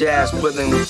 Jazz rhythm.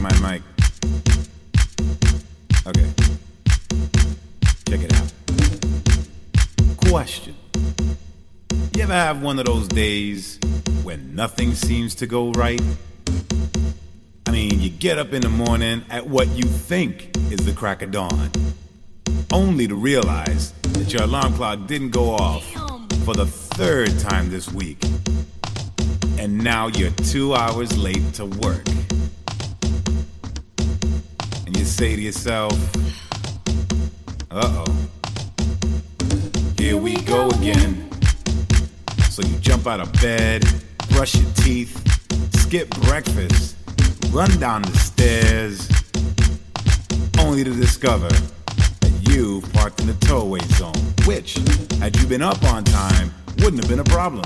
my mic. Okay. Check it out. Question You ever have one of those days when nothing seems to go right? I mean, you get up in the morning at what you think is the crack of dawn, only to realize that your alarm clock didn't go off for the third time this week. And now you're two hours late to work say to yourself, uh oh, here we go again. So you jump out of bed, brush your teeth, skip breakfast, run down the stairs, only to discover that you parked in the towaway zone, which, had you been up on time, wouldn't have been a problem.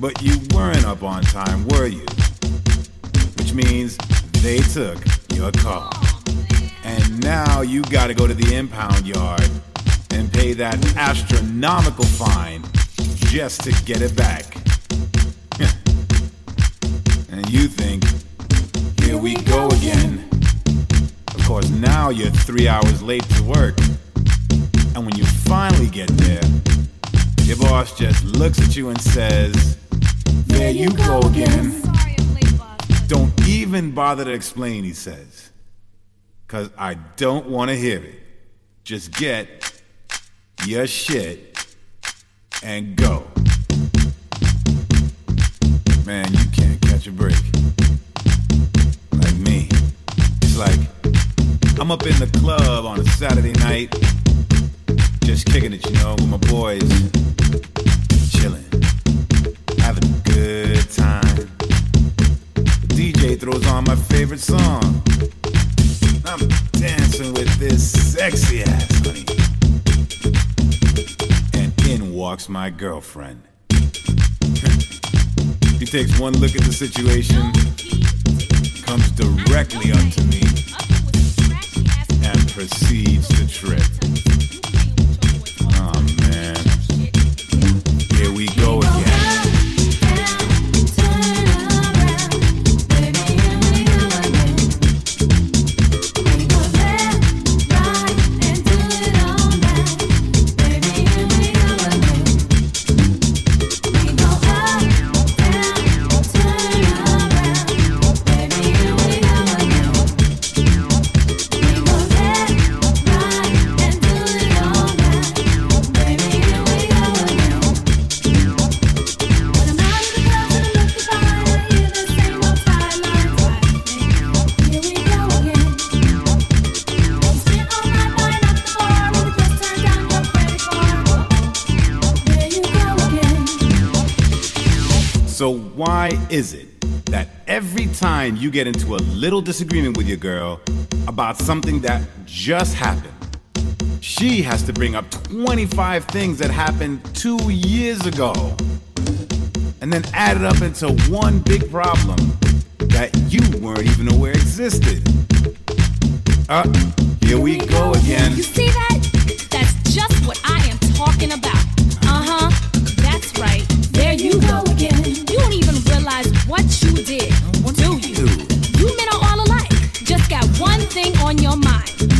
But you weren't up on time, were you? Which means they took your car. And now you gotta go to the impound yard and pay that astronomical fine just to get it back. and you think, here we go again. Of course, now you're three hours late to work. And when you finally get there, your boss just looks at you and says, There you go again. Don't even bother to explain, he says. Cause I don't wanna hear it. Just get your shit and go. Man, you can't catch a break. Like me. It's like I'm up in the club on a Saturday night, just kicking it, you know, with my boys, chilling, having a good time. DJ throws on my favorite song. I'm dancing with this sexy ass honey. And in walks my girlfriend. he takes one look at the situation, comes directly up to me, and proceeds to trip. Why is it that every time you get into a little disagreement with your girl about something that just happened, she has to bring up 25 things that happened two years ago and then add it up into one big problem that you weren't even aware existed? Uh, here we go again. You see that? That's just what I am talking about.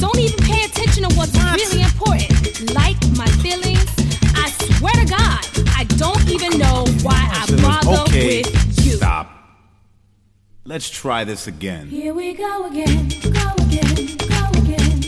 Don't even pay attention to what's really important. Like my feelings. I swear to God, I don't even know why I bother okay, with you. stop. Let's try this again. Here we go again, go again, go again, go again,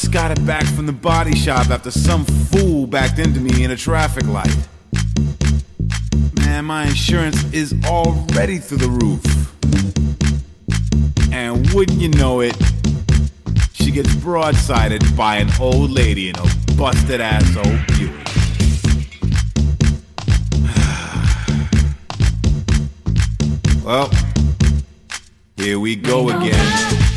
just got it back from the body shop after some fool backed into me in a traffic light. and my insurance is already through the roof. And wouldn't you know it, she gets broadsided by an old lady in a busted ass old Buick. well, here we go again.